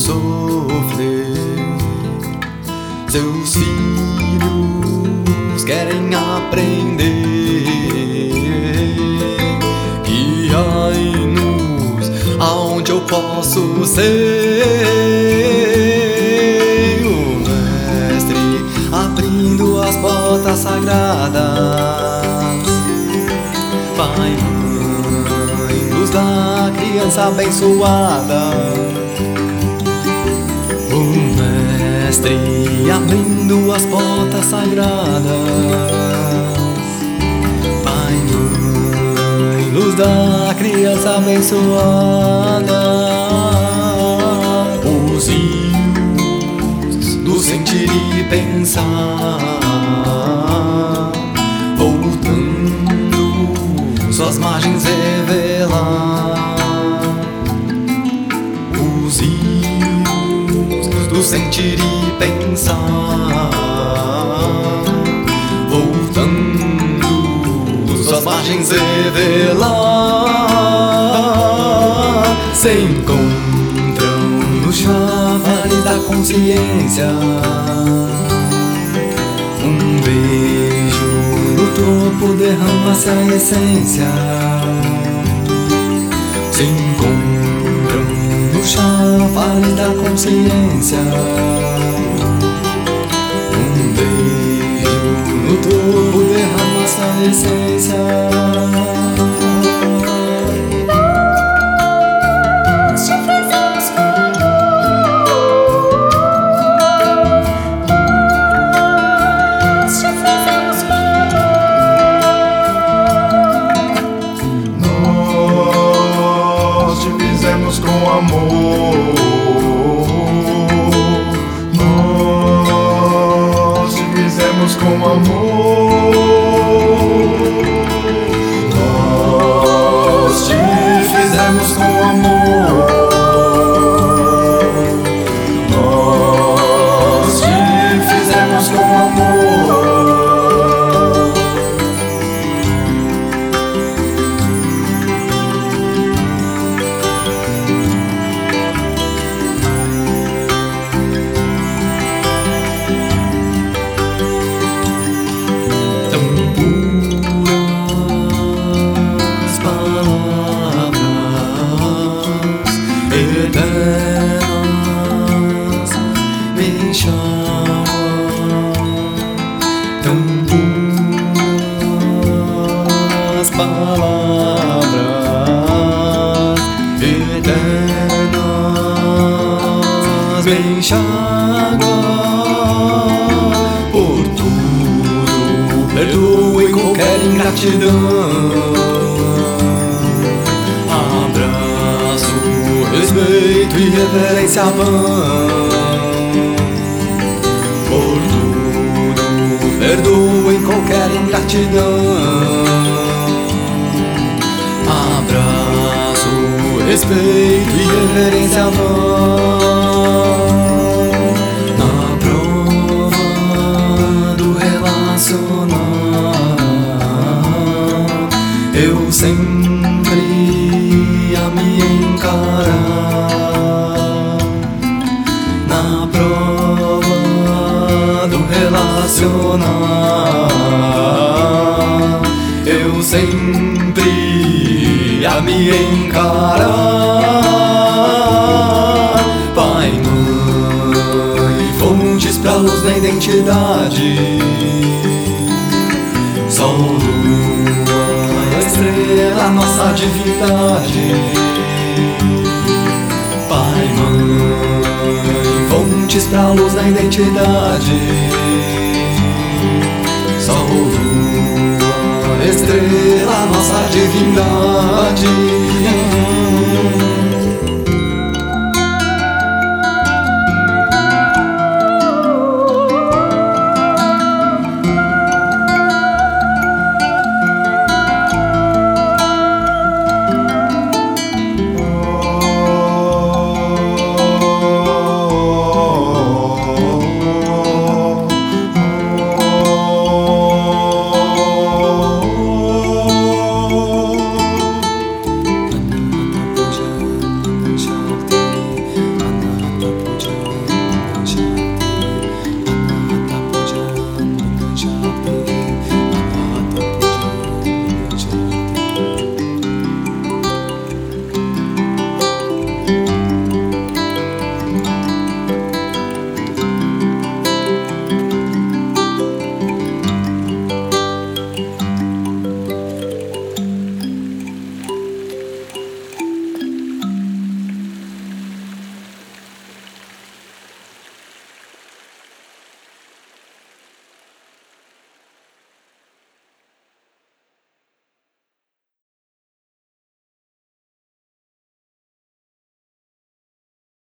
sofrer. Seus filhos querem aprender, guiai-nos aonde eu posso ser. O mestre abrindo as portas sagradas. Pai, mãe, luz criança abençoada. Mestre abrindo as portas sagradas. Pai, mãe, luz da criança abençoada. Os rios do sentir e pensar, voltando suas margens sentir e pensar, voltando suas margens revelar, se encontram no chafariz da consciência. Um beijo no topo derrama-se a essência. No da consciência. Um beijo no topo derrama-se a essência. Eternas me chamam por tudo perdoe qualquer ingratidão. Abraço, respeito e reverência vão. Por tudo perdoe qualquer ingratidão. Respeito e reverência vão. Na prova do relacionar, eu sempre a me encarar. Na prova do relacionar, eu sempre a me encarar. Pai, mãe, fontes pra luz na identidade. Sol, lua, estrela, nossa divindade. Pai, mãe, fontes pra luz na identidade. Sol, lua, estrela, nossa divindade.